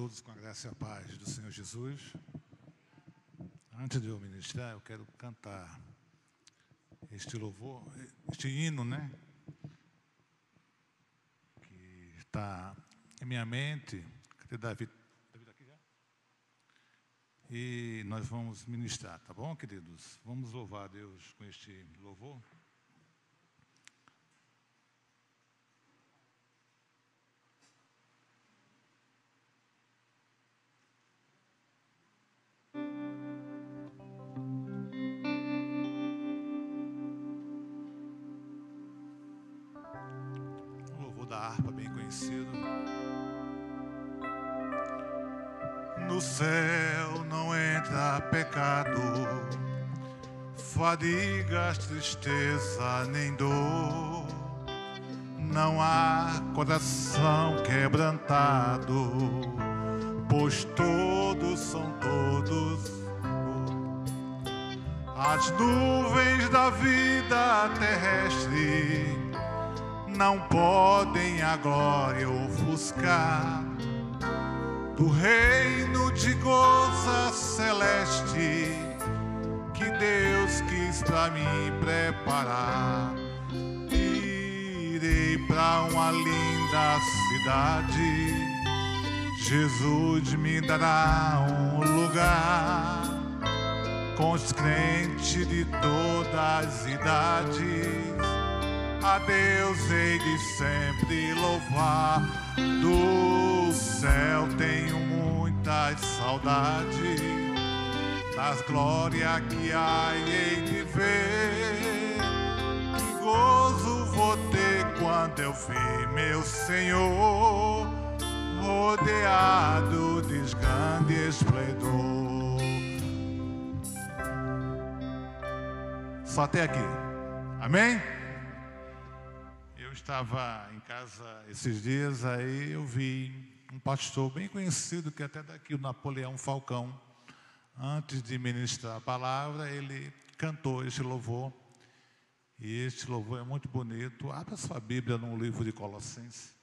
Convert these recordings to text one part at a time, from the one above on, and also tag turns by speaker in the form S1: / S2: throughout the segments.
S1: todos com a graça e a paz do Senhor Jesus. Antes de eu ministrar, eu quero cantar este louvor, este hino, né? Que está em minha mente. Cadê Davi? Davi aqui já? E nós vamos ministrar, tá bom, queridos? Vamos louvar a Deus com este louvor. No céu não entra pecado, fadigas, tristeza nem dor. Não há coração quebrantado, pois todos são todos. As nuvens da vida terrestre não podem a glória ofuscar do reino de goza celeste que Deus quis para mim preparar. Irei para uma linda cidade, Jesus me dará um lugar com os crentes de todas as idades a Deus hei de sempre louvar. Do céu tenho muitas saudades, das glórias que há hei de ver. Que gozo vou ter quando eu ver meu Senhor rodeado de grande esplendor. Só até aqui. Amém? Estava em casa esses dias, aí eu vi um pastor bem conhecido, que é até daqui, o Napoleão Falcão. Antes de ministrar a palavra, ele cantou este louvor. E este louvor é muito bonito. Abra sua Bíblia no livro de Colossenses.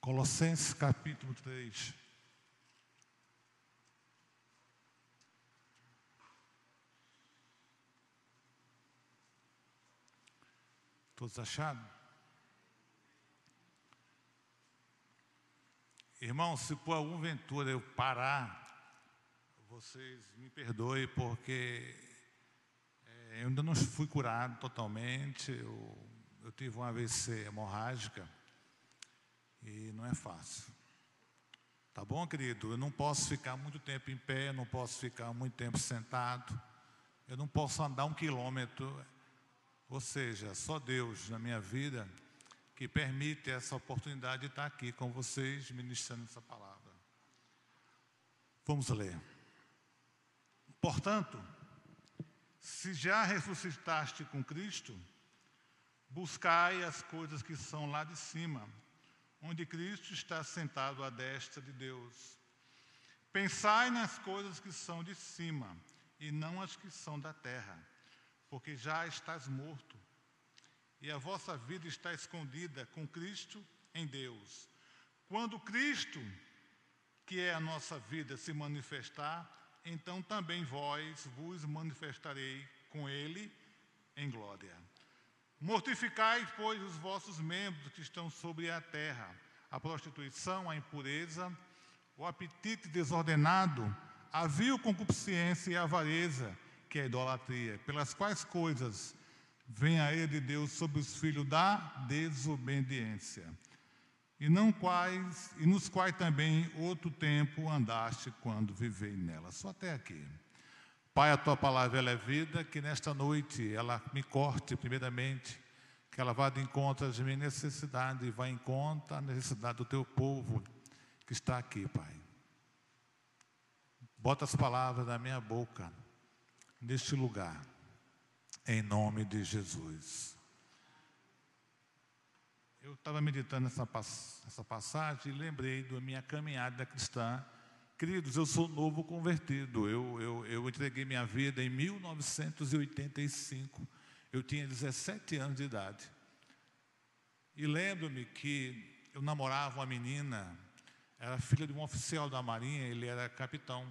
S1: Colossenses capítulo 3. Todos acharam? Irmão, se por algum ventura eu parar, vocês me perdoem, porque é, eu ainda não fui curado totalmente. Eu, eu tive uma AVC hemorrágica e não é fácil. Tá bom, querido? Eu não posso ficar muito tempo em pé, não posso ficar muito tempo sentado, eu não posso andar um quilômetro. Ou seja, só Deus na minha vida que permite essa oportunidade de estar aqui com vocês ministrando essa palavra. Vamos ler. Portanto, se já ressuscitaste com Cristo, buscai as coisas que são lá de cima, onde Cristo está sentado à destra de Deus. Pensai nas coisas que são de cima e não as que são da terra porque já estás morto, e a vossa vida está escondida com Cristo em Deus. Quando Cristo, que é a nossa vida, se manifestar, então também vós vos manifestarei com Ele em glória. Mortificai, pois, os vossos membros que estão sobre a terra, a prostituição, a impureza, o apetite desordenado, a vil concupiscência e a avareza, que é a idolatria, pelas quais coisas vem a ira de Deus sobre os filhos da desobediência, e não quais e nos quais também outro tempo andaste quando vivei nela. Só até aqui. Pai, a tua palavra ela é vida, que nesta noite ela me corte primeiramente, que ela vá de encontro às minhas necessidades e vá em conta a necessidade do teu povo que está aqui, Pai. Bota as palavras na minha boca neste lugar, em nome de Jesus. Eu estava meditando essa, essa passagem e lembrei da minha caminhada cristã
S2: Queridos, eu sou novo convertido. Eu, eu, eu entreguei minha vida em 1985. Eu tinha 17 anos de idade. E lembro-me que eu namorava uma menina, era filha de um oficial da Marinha, ele era capitão.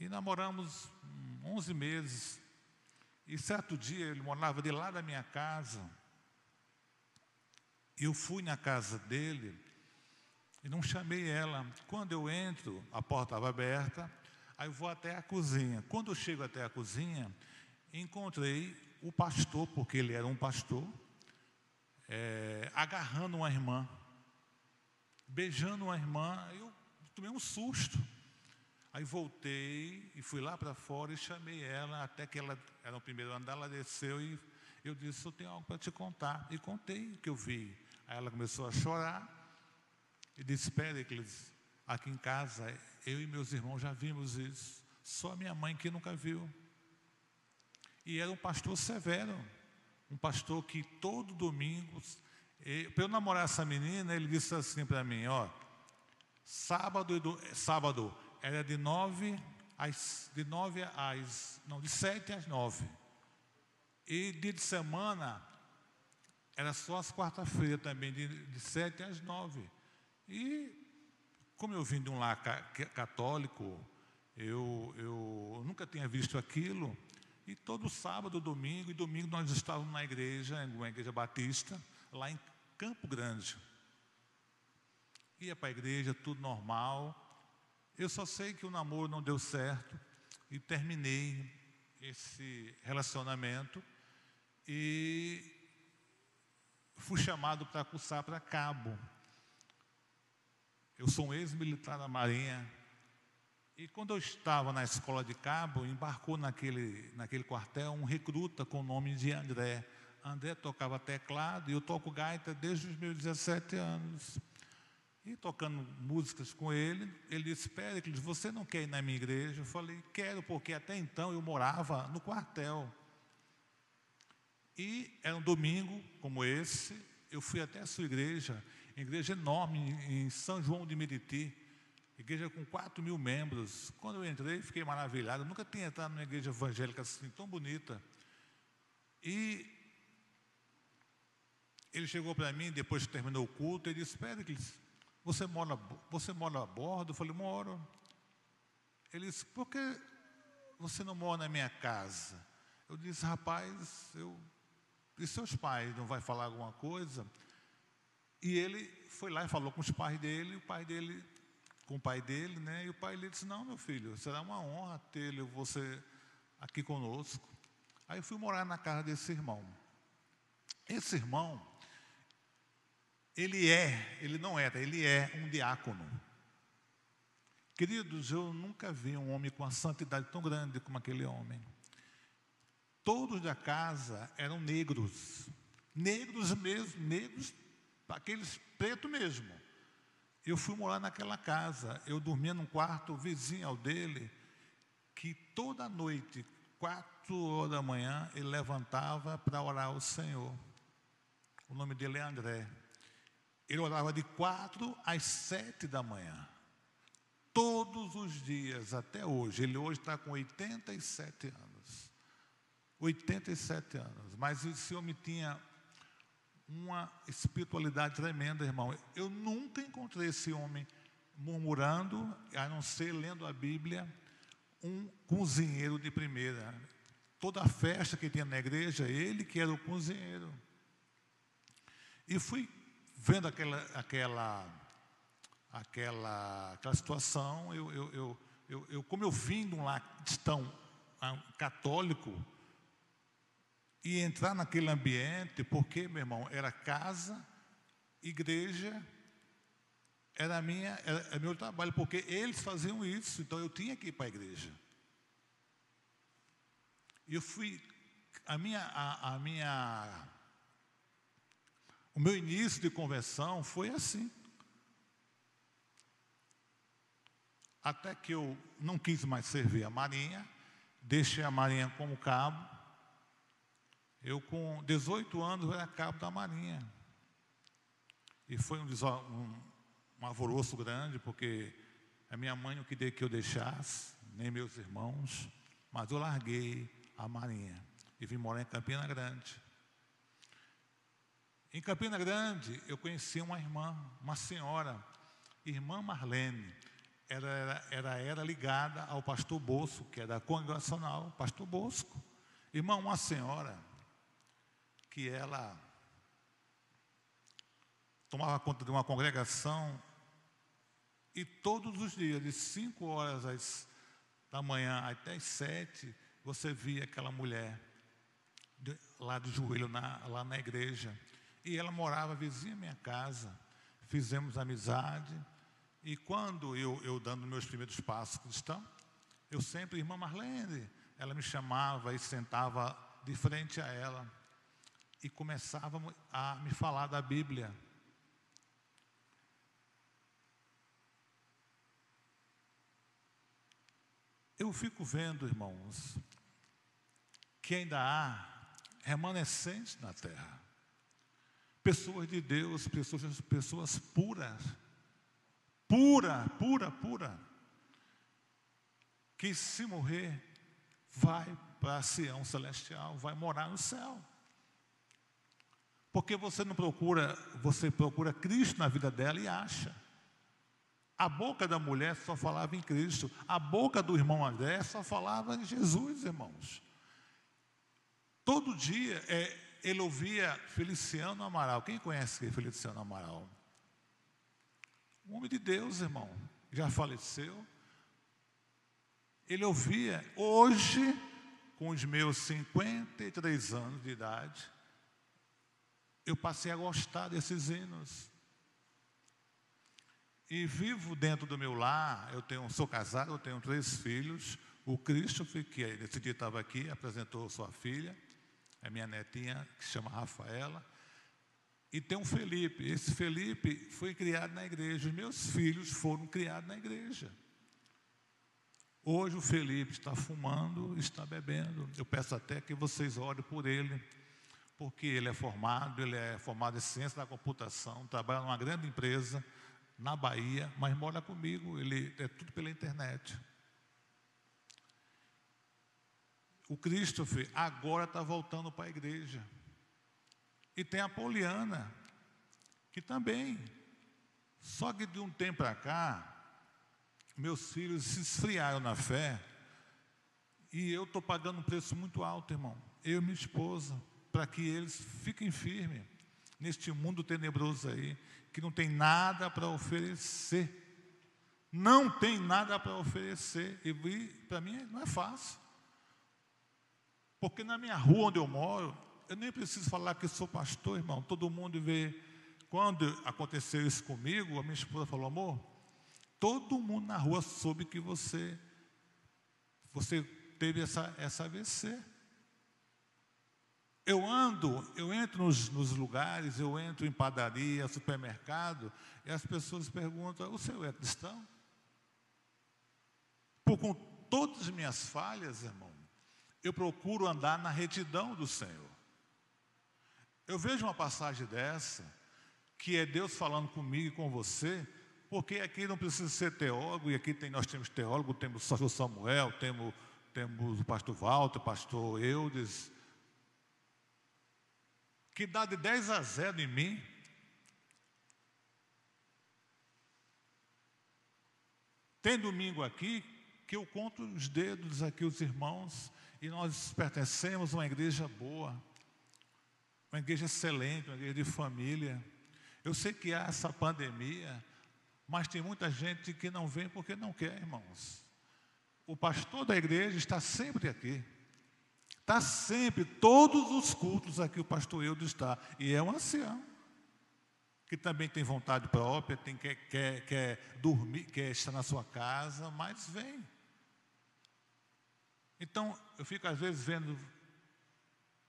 S2: E namoramos 11 meses. E certo dia ele morava de lá da minha casa. Eu fui na casa dele e não chamei ela. Quando eu entro, a porta estava aberta, aí eu vou até a cozinha. Quando eu chego até a cozinha, encontrei o pastor, porque ele era um pastor, é, agarrando uma irmã, beijando uma irmã. Eu tomei um susto. Aí voltei e fui lá para fora e chamei ela, até que ela era o primeiro andar, ela desceu e eu disse, eu tenho algo para te contar. E contei o que eu vi. Aí ela começou a chorar e disse, Péricles, aqui em casa, eu e meus irmãos já vimos isso. Só minha mãe que nunca viu. E era um pastor severo, um pastor que todo domingo, para eu namorar essa menina, ele disse assim para mim, ó, sábado, sábado era de nove às, de nove às, não, de sete às nove. E dia de semana era só as quarta-feiras também, de, de sete às nove. E como eu vim de um lar católico, eu, eu nunca tinha visto aquilo. E todo sábado, domingo e domingo nós estávamos na igreja, uma igreja batista, lá em Campo Grande. Ia para a igreja, tudo normal. Eu só sei que o namoro não deu certo e terminei esse relacionamento e fui chamado para cursar para cabo. Eu sou um ex-militar da Marinha e quando eu estava na escola de cabo, embarcou naquele, naquele quartel um recruta com o nome de André. André tocava teclado e eu toco gaita desde os meus 17 anos. E tocando músicas com ele, ele disse, Péricles, você não quer ir na minha igreja? Eu falei, quero, porque até então eu morava no quartel. E era um domingo como esse, eu fui até a sua igreja, igreja enorme em São João de Meriti, igreja com 4 mil membros. Quando eu entrei, fiquei maravilhado, nunca tinha entrado numa igreja evangélica assim, tão bonita. E ele chegou para mim, depois que terminou o culto, ele disse, Péricles, você mora, você mora a bordo? Eu falei, moro. Ele disse, por que você não mora na minha casa? Eu disse, rapaz, eu. E seus pais não vai falar alguma coisa? E ele foi lá e falou com os pais dele, o pai dele, com o pai dele, né? E o pai dele disse, não, meu filho, será uma honra ter você aqui conosco. Aí eu fui morar na casa desse irmão. Esse irmão, ele é, ele não era, ele é um diácono. Queridos, eu nunca vi um homem com uma santidade tão grande como aquele homem. Todos da casa eram negros, negros mesmo, negros, aqueles pretos mesmo. Eu fui morar naquela casa, eu dormia num quarto vizinho ao dele, que toda noite, quatro horas da manhã, ele levantava para orar ao Senhor. O nome dele é André. Ele orava de quatro às sete da manhã. Todos os dias, até hoje. Ele hoje está com 87 anos. 87 anos. Mas esse homem tinha uma espiritualidade tremenda, irmão. Eu nunca encontrei esse homem murmurando, a não ser lendo a Bíblia, um cozinheiro de primeira. Toda a festa que tinha na igreja, ele que era o cozinheiro. E fui vendo aquela, aquela, aquela, aquela situação, eu, eu, eu, eu, como eu vim de um lar cristão católico, e entrar naquele ambiente, porque, meu irmão, era casa, igreja, era minha, era, era meu trabalho, porque eles faziam isso, então eu tinha que ir para a igreja. E eu fui, a minha, a, a minha o meu início de conversão foi assim. Até que eu não quis mais servir a Marinha, deixei a Marinha como cabo. Eu, com 18 anos, era cabo da Marinha. E foi um, um, um alvoroço grande, porque A minha mãe não queria que eu deixasse, nem meus irmãos, mas eu larguei a Marinha e vim morar em Campina Grande. Em Campina Grande, eu conheci uma irmã, uma senhora, irmã Marlene. Ela era, era, era ligada ao pastor Bosco, que é da congregacional, pastor Bosco. Irmã, uma senhora que ela tomava conta de uma congregação e todos os dias, de 5 horas da manhã até as 7, você via aquela mulher de, lá de joelho na, lá na igreja. E ela morava vizinha à minha casa. Fizemos amizade. E quando eu, eu dando meus primeiros passos cristãos, eu sempre, irmã Marlene, ela me chamava e sentava de frente a ela e começava a me falar da Bíblia. Eu fico vendo, irmãos, que ainda há remanescentes na terra. Pessoas de Deus, pessoas, pessoas puras, pura, pura, pura, que se morrer, vai para Sião celestial, vai morar no céu. Porque você não procura, você procura Cristo na vida dela e acha. A boca da mulher só falava em Cristo. A boca do irmão André só falava em Jesus, irmãos. Todo dia é, ele ouvia Feliciano Amaral. Quem conhece Feliciano Amaral? Um homem de Deus, irmão. Já faleceu. Ele ouvia. Hoje, com os meus 53 anos de idade, eu passei a gostar desses hinos e vivo dentro do meu lar. Eu tenho, sou casado, eu tenho três filhos. O Christopher, que nesse dia estava aqui, apresentou sua filha, é minha netinha, que se chama Rafaela. E tem um Felipe. Esse Felipe foi criado na igreja. Os meus filhos foram criados na igreja. Hoje o Felipe está fumando, está bebendo. Eu peço até que vocês orem por ele, porque ele é formado, ele é formado em ciência da computação, trabalha numa grande empresa na Bahia, mas mora comigo, ele é tudo pela internet. O Christopher agora está voltando para a igreja. E tem a Poliana, que também. Só que de um tempo para cá, meus filhos se esfriaram na fé. E eu estou pagando um preço muito alto, irmão. Eu e minha esposa, para que eles fiquem firmes neste mundo tenebroso aí que não tem nada para oferecer. Não tem nada para oferecer. E para mim não é fácil. Porque na minha rua onde eu moro, eu nem preciso falar que sou pastor, irmão. Todo mundo vê. Quando aconteceu isso comigo, a minha esposa falou, amor, todo mundo na rua soube que você, você teve essa, essa AVC. Eu ando, eu entro nos, nos, lugares, eu entro em padaria, supermercado, e as pessoas perguntam: o senhor é cristão? Por com todas as minhas falhas, irmão, eu procuro andar na retidão do Senhor. Eu vejo uma passagem dessa, que é Deus falando comigo e com você, porque aqui não precisa ser teólogo, e aqui tem, nós temos teólogo, temos o Samuel, temos, temos o pastor Walter, o pastor Eudes, que dá de 10 a 0 em mim. Tem domingo aqui que eu conto os dedos aqui, os irmãos, e nós pertencemos a uma igreja boa, uma igreja excelente, uma igreja de família. Eu sei que há essa pandemia, mas tem muita gente que não vem porque não quer, irmãos. O pastor da igreja está sempre aqui. Está sempre, todos os cultos aqui o pastor Eudo está. E é um ancião. Que também tem vontade própria, tem, quer, quer, quer dormir, quer estar na sua casa, mas vem. Então, eu fico às vezes vendo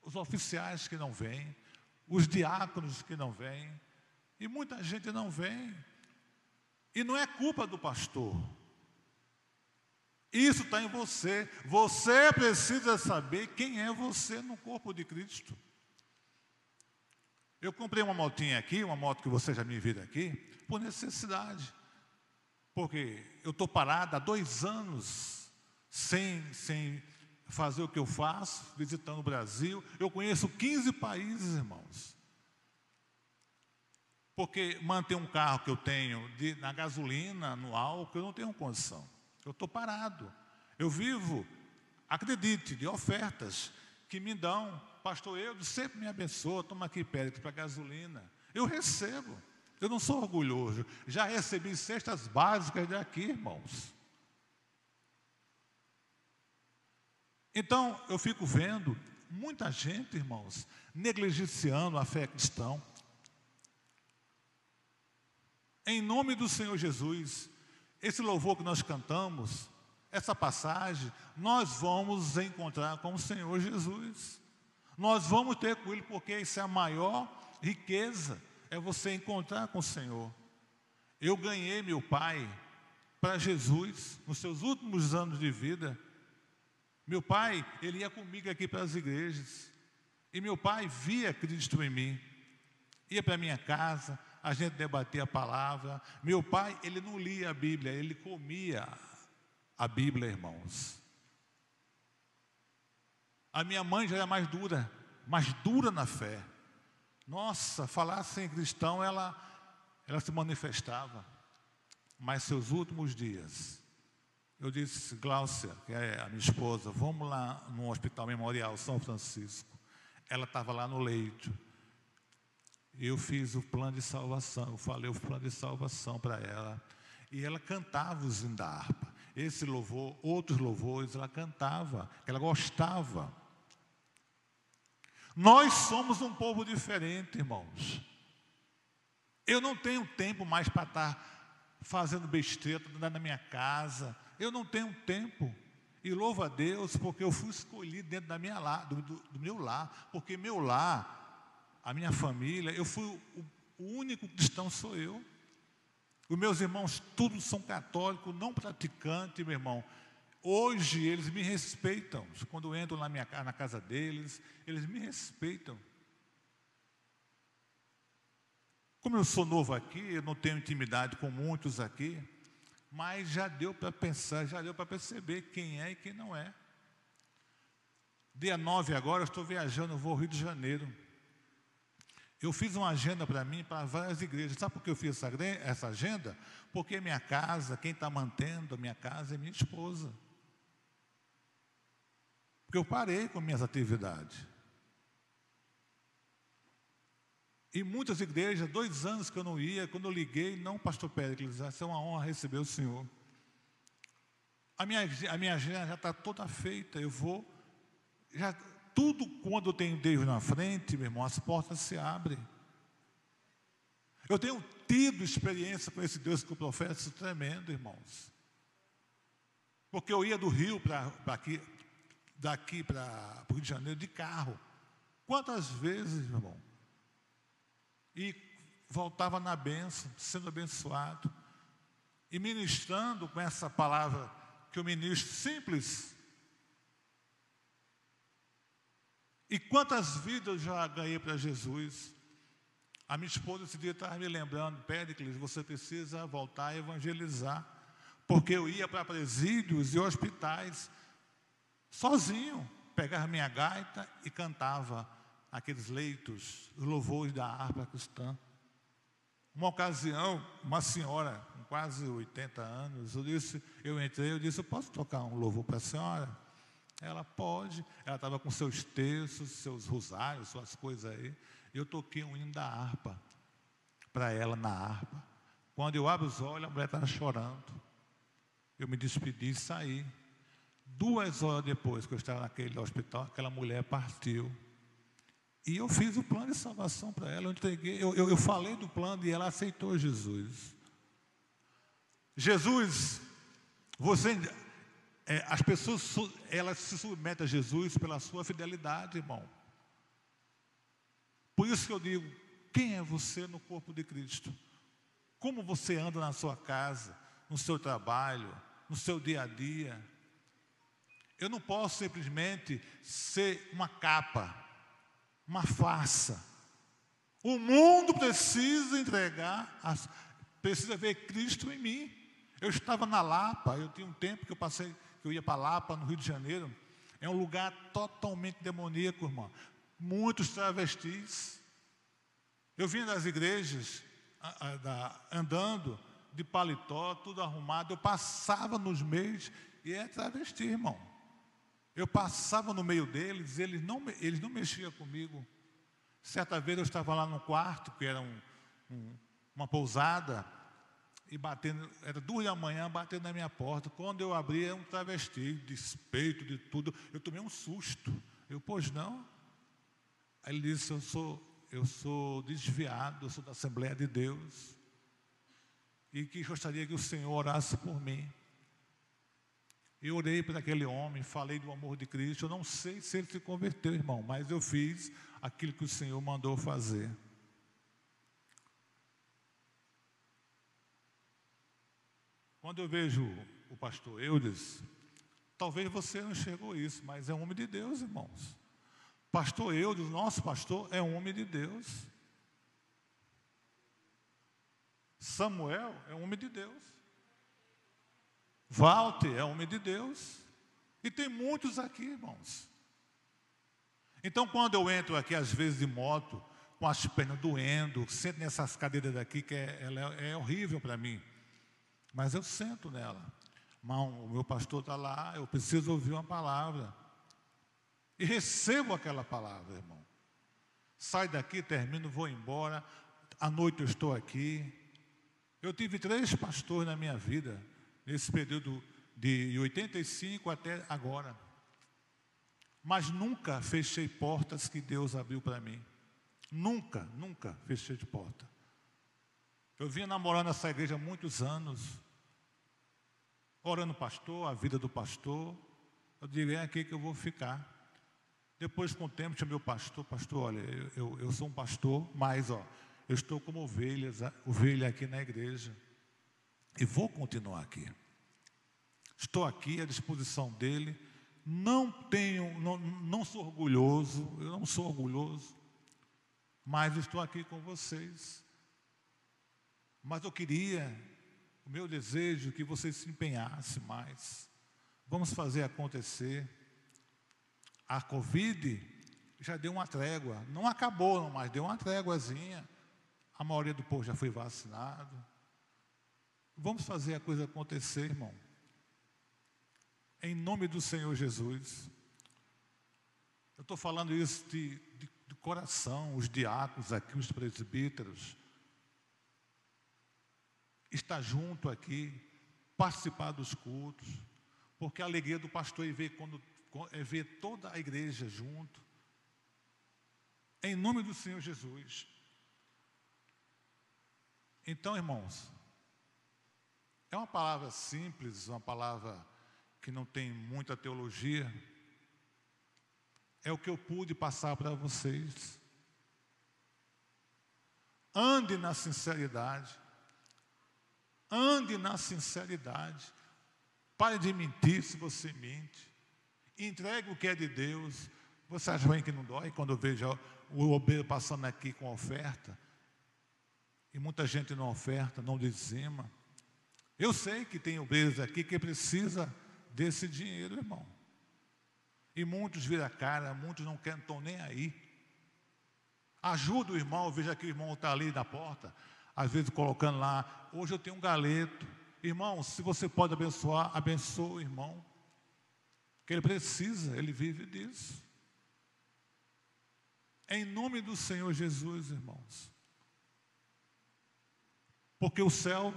S2: os oficiais que não vêm, os diáconos que não vêm, e muita gente não vem. E não é culpa do pastor. Isso está em você. Você precisa saber quem é você no corpo de Cristo. Eu comprei uma motinha aqui, uma moto que você já me viu aqui, por necessidade. Porque eu estou parado há dois anos sem, sem fazer o que eu faço, visitando o Brasil. Eu conheço 15 países, irmãos. Porque manter um carro que eu tenho de, na gasolina, no álcool, eu não tenho condição. Eu estou parado. Eu vivo, acredite, de ofertas que me dão. Pastor Eudo sempre me abençoa, toma aqui perto para gasolina. Eu recebo. Eu não sou orgulhoso. Já recebi cestas básicas daqui, irmãos. Então, eu fico vendo muita gente, irmãos, negligenciando a fé cristã. Em nome do Senhor Jesus, esse louvor que nós cantamos, essa passagem, nós vamos encontrar com o Senhor Jesus. Nós vamos ter com Ele, porque isso é a maior riqueza é você encontrar com o Senhor. Eu ganhei meu pai para Jesus nos seus últimos anos de vida. Meu pai, ele ia comigo aqui para as igrejas. E meu pai via Cristo em mim. Ia para minha casa, a gente debatia a palavra. Meu pai, ele não lia a Bíblia, ele comia a Bíblia, irmãos. A minha mãe já era mais dura, mais dura na fé. Nossa, falar sem cristão, ela, ela se manifestava. Mas seus últimos dias, eu disse, Gláucia, que é a minha esposa, vamos lá no Hospital Memorial São Francisco. Ela estava lá no leito. Eu fiz o plano de salvação, eu falei o plano de salvação para ela. E ela cantava da harpa. Esse louvor, outros louvores, ela cantava, ela gostava. Nós somos um povo diferente, irmãos. Eu não tenho tempo mais para estar fazendo besteira na minha casa. Eu não tenho tempo. E louvo a Deus porque eu fui escolhido dentro da minha lar, do, do, do meu lar. Porque meu lar, a minha família, eu fui o, o único cristão sou eu. Os meus irmãos, todos são católicos, não praticantes, meu irmão. Hoje eles me respeitam. Quando entro na, minha, na casa deles, eles me respeitam. Como eu sou novo aqui, eu não tenho intimidade com muitos aqui, mas já deu para pensar, já deu para perceber quem é e quem não é. Dia 9 agora, eu estou viajando, vou ao Rio de Janeiro. Eu fiz uma agenda para mim, para várias igrejas. Sabe por que eu fiz essa, essa agenda? Porque minha casa, quem está mantendo a minha casa é minha esposa. Porque eu parei com minhas atividades. E muitas igrejas, dois anos que eu não ia, quando eu liguei, não, pastor Péricles, essa é uma honra receber o senhor. A minha, a minha agenda já está toda feita, eu vou. Já, tudo quando eu tenho Deus na frente, meu irmão, as portas se abrem. Eu tenho tido experiência com esse Deus que eu professo tremendo, irmãos. Porque eu ia do Rio para aqui, daqui para o Rio de Janeiro de carro. Quantas vezes, meu irmão? E voltava na bênção, sendo abençoado. E ministrando com essa palavra que eu ministro simples. E quantas vidas eu já ganhei para Jesus? A minha esposa esse dia estava me lembrando, Péricles, você precisa voltar a evangelizar. Porque eu ia para presídios e hospitais sozinho, pegava minha gaita e cantava aqueles leitos, os louvores da harpa cristã. Uma ocasião, uma senhora com quase 80 anos, eu disse, eu entrei, eu disse, eu posso tocar um louvor para a senhora? Ela pode, ela estava com seus terços, seus rosários, suas coisas aí. Eu toquei um hino da harpa para ela na harpa. Quando eu abro os olhos, a mulher estava chorando. Eu me despedi e saí. Duas horas depois que eu estava naquele hospital, aquela mulher partiu. E eu fiz o plano de salvação para ela. Eu, entreguei, eu, eu, eu falei do plano e ela aceitou Jesus. Jesus, você, é, as pessoas elas se submetem a Jesus pela sua fidelidade, irmão. Por isso que eu digo: quem é você no corpo de Cristo? Como você anda na sua casa, no seu trabalho, no seu dia a dia? Eu não posso simplesmente ser uma capa, uma farsa. O mundo precisa entregar, precisa ver Cristo em mim. Eu estava na Lapa, eu tinha um tempo que eu passei, que eu ia para Lapa, no Rio de Janeiro. É um lugar totalmente demoníaco, irmão. Muitos travestis. Eu vinha das igrejas a, a, da, andando de paletó, tudo arrumado. Eu passava nos meios e era travesti, irmão. Eu passava no meio deles, eles não, eles não mexiam comigo. Certa vez eu estava lá no quarto, que era um, um, uma pousada, e batendo, era duas da manhã, batendo na minha porta. Quando eu abri, era um travesti, despeito de tudo. Eu tomei um susto. Eu, pois não. Aí ele disse: Eu sou, eu sou desviado, eu sou da Assembleia de Deus. E que gostaria que o Senhor orasse por mim. Eu orei para aquele homem, falei do amor de Cristo. Eu não sei se ele se converteu, irmão, mas eu fiz aquilo que o Senhor mandou fazer. Quando eu vejo o pastor Eudes, talvez você não chegou a isso, mas é um homem de Deus, irmãos. Pastor Eudes, nosso pastor, é um homem de Deus. Samuel é um homem de Deus. Walter é homem de Deus. E tem muitos aqui, irmãos. Então, quando eu entro aqui, às vezes de moto, com as pernas doendo, sento nessas cadeiras daqui, que é, ela é, é horrível para mim. Mas eu sento nela. O meu pastor está lá, eu preciso ouvir uma palavra. E recebo aquela palavra, irmão. Sai daqui, termino, vou embora. À noite eu estou aqui. Eu tive três pastores na minha vida nesse período de 85 até agora. Mas nunca fechei portas que Deus abriu para mim. Nunca, nunca fechei de porta. Eu vinha namorando essa igreja há muitos anos, orando pastor, a vida do pastor. Eu digo, é aqui que eu vou ficar. Depois, com o tempo, chamei o pastor, pastor, olha, eu, eu, eu sou um pastor, mas ó, eu estou como ovelhas, ovelha aqui na igreja. E vou continuar aqui. Estou aqui à disposição dele. Não tenho, não, não sou orgulhoso, eu não sou orgulhoso, mas estou aqui com vocês. Mas eu queria, o meu desejo, que vocês se empenhassem mais. Vamos fazer acontecer. A Covid já deu uma trégua. Não acabou, mas deu uma tréguazinha. A maioria do povo já foi vacinado. Vamos fazer a coisa acontecer, irmão. Em nome do Senhor Jesus. Eu estou falando isso de, de, de coração, os diáconos aqui, os presbíteros. Estar junto aqui, participar dos cultos, porque a alegria do pastor é ver, quando, é ver toda a igreja junto. Em nome do Senhor Jesus. Então, irmãos, é uma palavra simples, uma palavra que não tem muita teologia. É o que eu pude passar para vocês. Ande na sinceridade. Ande na sinceridade. Pare de mentir se você mente. Entregue o que é de Deus. Você acha bem que não dói quando eu vejo o obreiro passando aqui com oferta? E muita gente não oferta, não dizima. Eu sei que tem obreiros aqui que precisa desse dinheiro, irmão. E muitos viram a cara, muitos não querem, estão nem aí. Ajuda o irmão, veja que o irmão está ali na porta, às vezes colocando lá, hoje eu tenho um galeto. Irmão, se você pode abençoar, abençoa o irmão. Que ele precisa, ele vive disso. Em nome do Senhor Jesus, irmãos. Porque o céu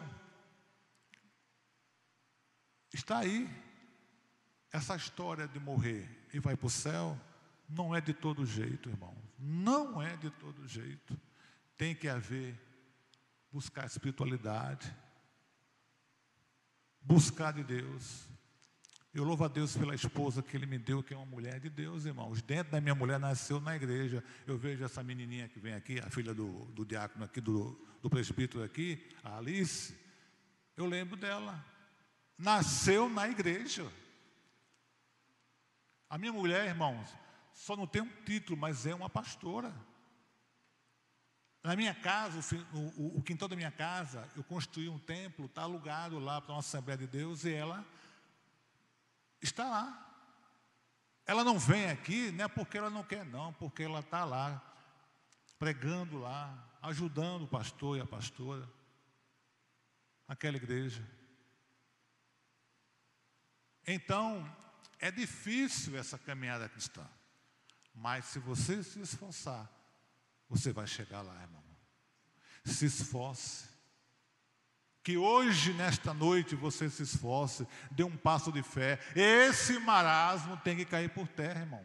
S2: Está aí. Essa história de morrer e vai para o céu não é de todo jeito, irmão. Não é de todo jeito. Tem que haver buscar espiritualidade, buscar de Deus. Eu louvo a Deus pela esposa que Ele me deu, que é uma mulher de Deus, irmãos. Dentro da minha mulher nasceu na igreja. Eu vejo essa menininha que vem aqui, a filha do, do diácono aqui, do, do presbítero aqui, a Alice. Eu lembro dela nasceu na igreja. A minha mulher, irmãos, só não tem um título, mas é uma pastora. Na minha casa, o, quintal da minha casa, eu construí um templo, está alugado lá para uma Assembleia de Deus e ela está lá. Ela não vem aqui, não é porque ela não quer, não, porque ela está lá, pregando lá, ajudando o pastor e a pastora, aquela igreja. Então, é difícil essa caminhada cristã, mas se você se esforçar, você vai chegar lá, irmão. Se esforce. Que hoje, nesta noite, você se esforce, dê um passo de fé. Esse marasmo tem que cair por terra, irmão.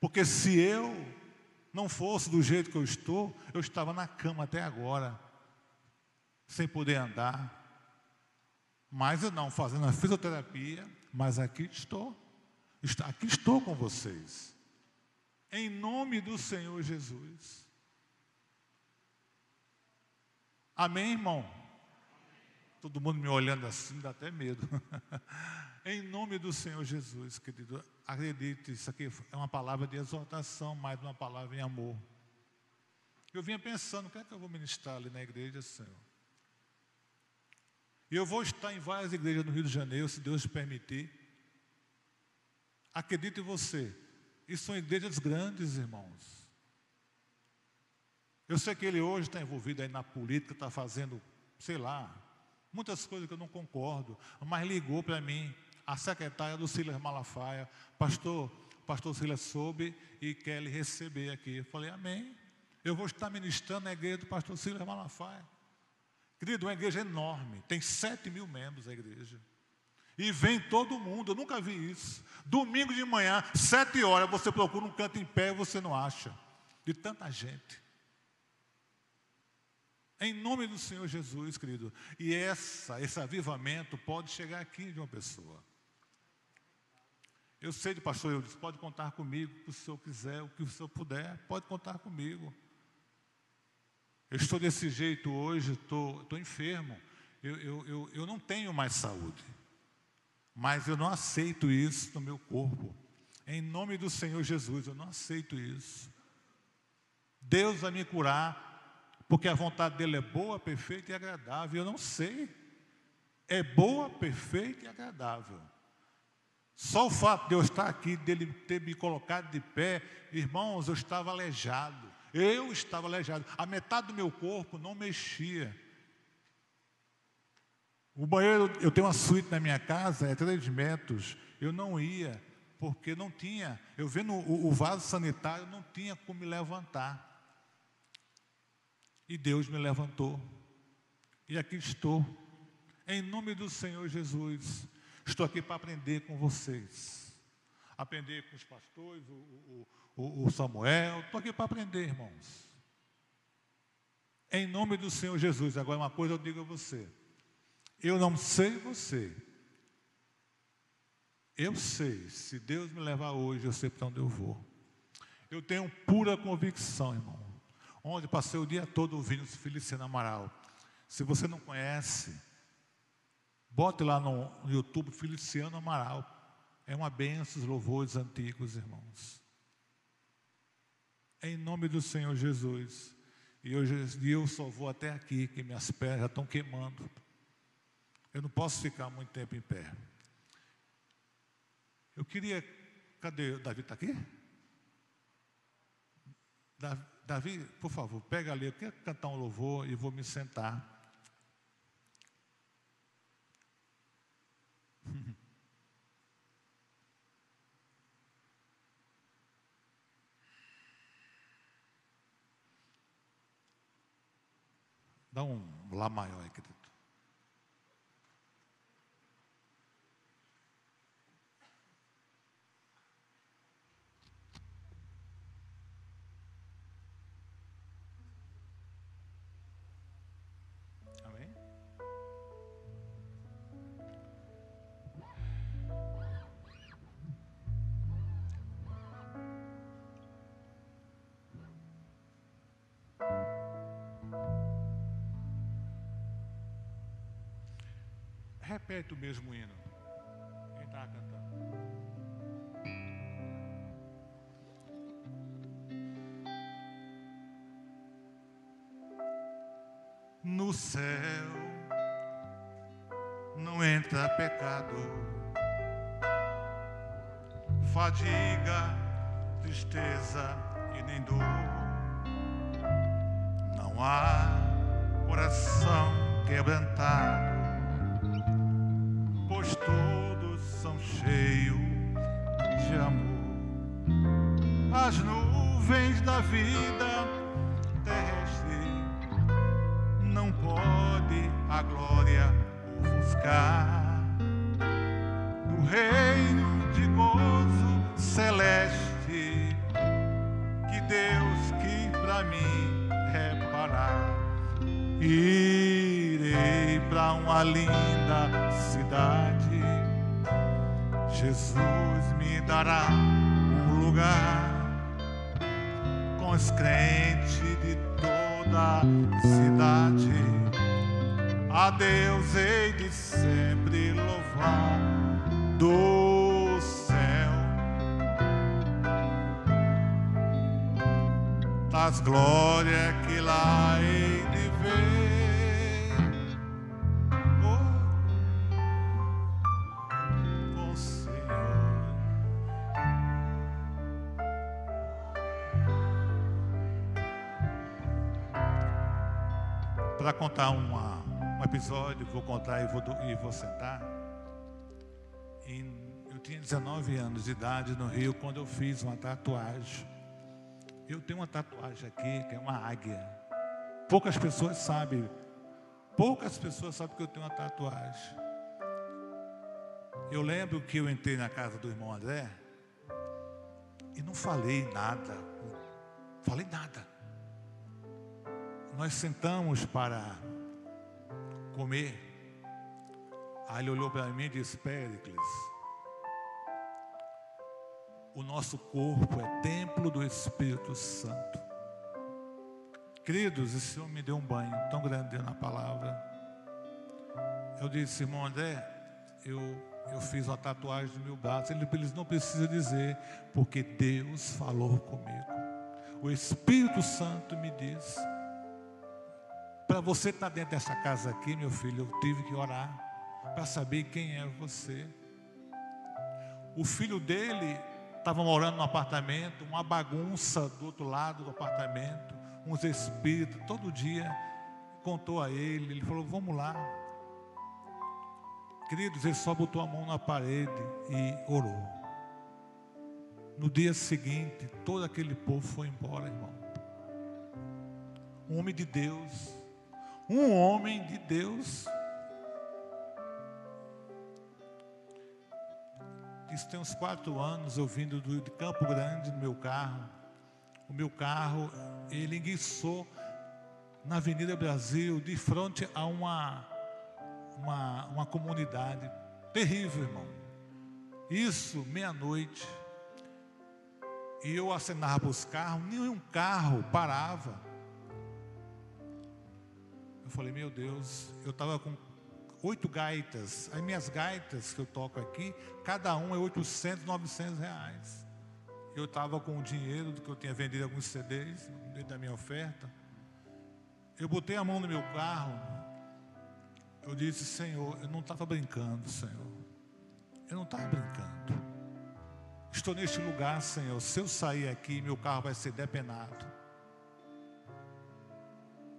S2: Porque se eu não fosse do jeito que eu estou, eu estava na cama até agora, sem poder andar. Mas eu não, fazendo a fisioterapia, mas aqui estou. Aqui estou com vocês. Em nome do Senhor Jesus. Amém, irmão? Todo mundo me olhando assim, dá até medo. em nome do Senhor Jesus, querido, acredite, isso aqui é uma palavra de exortação, mais uma palavra em amor. Eu vinha pensando, o que é que eu vou ministrar ali na igreja, Senhor? E eu vou estar em várias igrejas no Rio de Janeiro, se Deus permitir. Acredite em você, isso são igrejas grandes, irmãos. Eu sei que ele hoje está envolvido aí na política, está fazendo, sei lá, muitas coisas que eu não concordo, mas ligou para mim a secretária do Silas Malafaia, pastor, pastor Silas soube e quer lhe receber aqui. Eu falei, amém. Eu vou estar ministrando na igreja do pastor Silas Malafaia. Querido, uma igreja enorme, tem sete mil membros a igreja. E vem todo mundo, eu nunca vi isso. Domingo de manhã, sete horas, você procura um canto em pé e você não acha. De tanta gente. Em nome do Senhor Jesus, querido. E essa, esse avivamento pode chegar aqui de uma pessoa. Eu sei de pastor, eu disse, pode contar comigo, o que o senhor quiser, o que o senhor puder, pode contar comigo. Eu estou desse jeito hoje, estou, estou enfermo. Eu, eu, eu, eu não tenho mais saúde. Mas eu não aceito isso no meu corpo. Em nome do Senhor Jesus, eu não aceito isso. Deus vai me curar porque a vontade dele é boa, perfeita e agradável. Eu não sei. É boa, perfeita e agradável. Só o fato de eu estar aqui, dele ter me colocado de pé, irmãos, eu estava aleijado. Eu estava aleijado. A metade do meu corpo não mexia. O banheiro, eu tenho uma suíte na minha casa, é três metros. Eu não ia, porque não tinha. Eu vendo o, o vaso sanitário, não tinha como me levantar. E Deus me levantou. E aqui estou. Em nome do Senhor Jesus. Estou aqui para aprender com vocês. Aprender com os pastores, o, o, o Samuel. Estou aqui para aprender, irmãos. Em nome do Senhor Jesus. Agora, uma coisa eu digo a você. Eu não sei você. Eu sei, se Deus me levar hoje, eu sei para onde eu vou. Eu tenho pura convicção, irmão onde passei o dia todo ouvindo Feliciano Amaral. Se você não conhece, bote lá no YouTube Feliciano Amaral. É uma benção, os louvores antigos, irmãos. Em nome do Senhor Jesus. E hoje eu só vou até aqui, que minhas pernas já estão queimando. Eu não posso ficar muito tempo em pé. Eu queria. Cadê? Davi está aqui? Davi, por favor, pega ali, eu quero cantar um louvor e vou me sentar. Dá um lá maior repete o mesmo hino. Jesus me dará um lugar com os crentes de toda cidade. A Deus hei de sempre louvar do céu das glórias que lá hei contar uma, um episódio, vou contar e vou, e vou sentar. Eu tinha 19 anos de idade no Rio quando eu fiz uma tatuagem. Eu tenho uma tatuagem aqui que é uma águia. Poucas pessoas sabem. Poucas pessoas sabem que eu tenho uma tatuagem. Eu lembro que eu entrei na casa do irmão André e não falei nada. Falei nada. Nós sentamos para comer. Aí ele olhou para mim e disse: Péricles, o nosso corpo é templo do Espírito Santo. Queridos, esse Senhor me deu um banho tão grande na palavra. Eu disse, irmão André, eu, eu fiz uma tatuagem no meu braço. Ele, eles não precisam dizer, porque Deus falou comigo. O Espírito Santo me disse. Para você estar dentro dessa casa aqui, meu filho, eu tive que orar para saber quem é você. O filho dele estava morando no apartamento, uma bagunça do outro lado do apartamento, uns espíritos, todo dia contou a ele, ele falou: "Vamos lá". Queridos, ele só botou a mão na parede e orou. No dia seguinte, todo aquele povo foi embora, irmão. Um homem de Deus, um homem de Deus. Isso tem uns quatro anos, eu vindo do, de Campo Grande no meu carro. O meu carro, ele enguiçou na Avenida Brasil, de frente a uma, uma, uma comunidade. Terrível, irmão. Isso, meia-noite. E eu acenava para os carros, nenhum carro parava. Eu falei, meu Deus, eu estava com oito gaitas. As minhas gaitas que eu toco aqui, cada um é 800, 900 reais. Eu estava com o dinheiro do que eu tinha vendido alguns CDs, dentro da minha oferta. Eu botei a mão no meu carro. Eu disse, Senhor, eu não estava brincando, Senhor. Eu não estava brincando. Estou neste lugar, Senhor. Se eu sair aqui, meu carro vai ser depenado.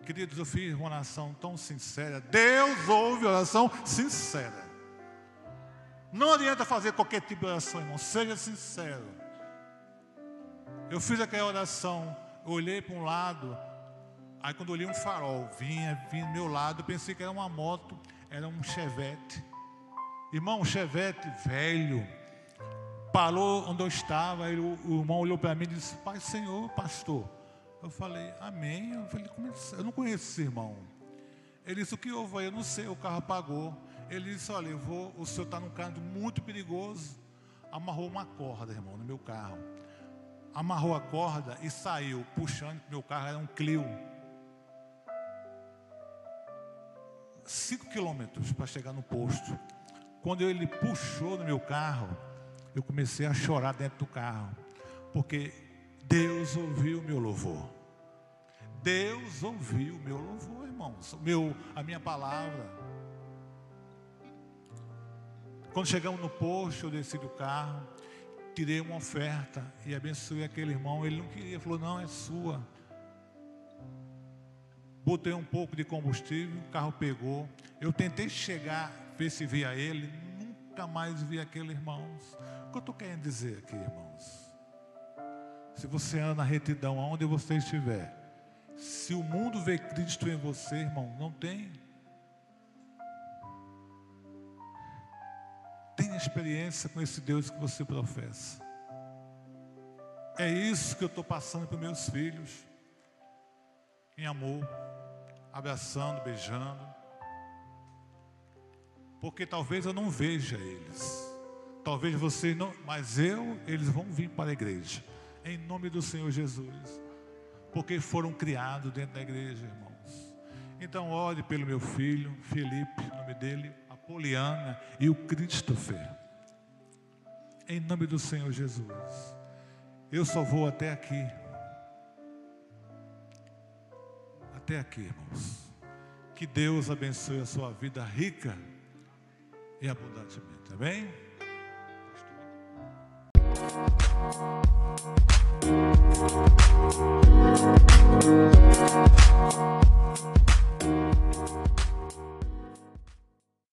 S2: Queridos, eu fiz uma oração tão sincera. Deus ouve oração sincera. Não adianta fazer qualquer tipo de oração, irmão. Seja sincero. Eu fiz aquela oração, olhei para um lado, aí quando olhei um farol, vinha, vinha do meu lado, pensei que era uma moto, era um chevette. Irmão, um chevette velho. Parou onde eu estava, aí o, o irmão olhou para mim e disse, Pai Senhor, pastor. Eu falei, amém. Eu falei, é eu não conheço esse irmão. Ele disse, o que houve aí? Eu não sei, o carro apagou. Ele disse, olha, eu vou, o senhor está num canto muito perigoso. Amarrou uma corda, irmão, no meu carro. Amarrou a corda e saiu, puxando, meu carro era um Clio. Cinco quilômetros para chegar no posto. Quando ele puxou no meu carro, eu comecei a chorar dentro do carro. Porque Deus ouviu meu louvor. Deus ouviu o meu louvor, irmão. irmãos, meu, a minha palavra. Quando chegamos no posto, eu desci do carro, tirei uma oferta e abençoei aquele irmão. Ele não queria, falou: Não, é sua. Botei um pouco de combustível, o carro pegou. Eu tentei chegar, ver se via ele, nunca mais vi aquele irmão. O que eu estou querendo dizer aqui, irmãos? Se você anda na retidão, aonde você estiver, se o mundo vê Cristo em você, irmão, não tem. Tenha experiência com esse Deus que você professa. É isso que eu estou passando para meus filhos. Em amor abraçando, beijando. Porque talvez eu não veja eles. Talvez você não, mas eu, eles vão vir para a igreja. Em nome do Senhor Jesus. Porque foram criados dentro da igreja, irmãos. Então ore pelo meu filho, Felipe, nome dele, Apoliana e o Christopher. Em nome do Senhor Jesus. Eu só vou até aqui. até aqui, irmãos. Que Deus abençoe a sua vida rica e abundantemente. Amém? Thank you.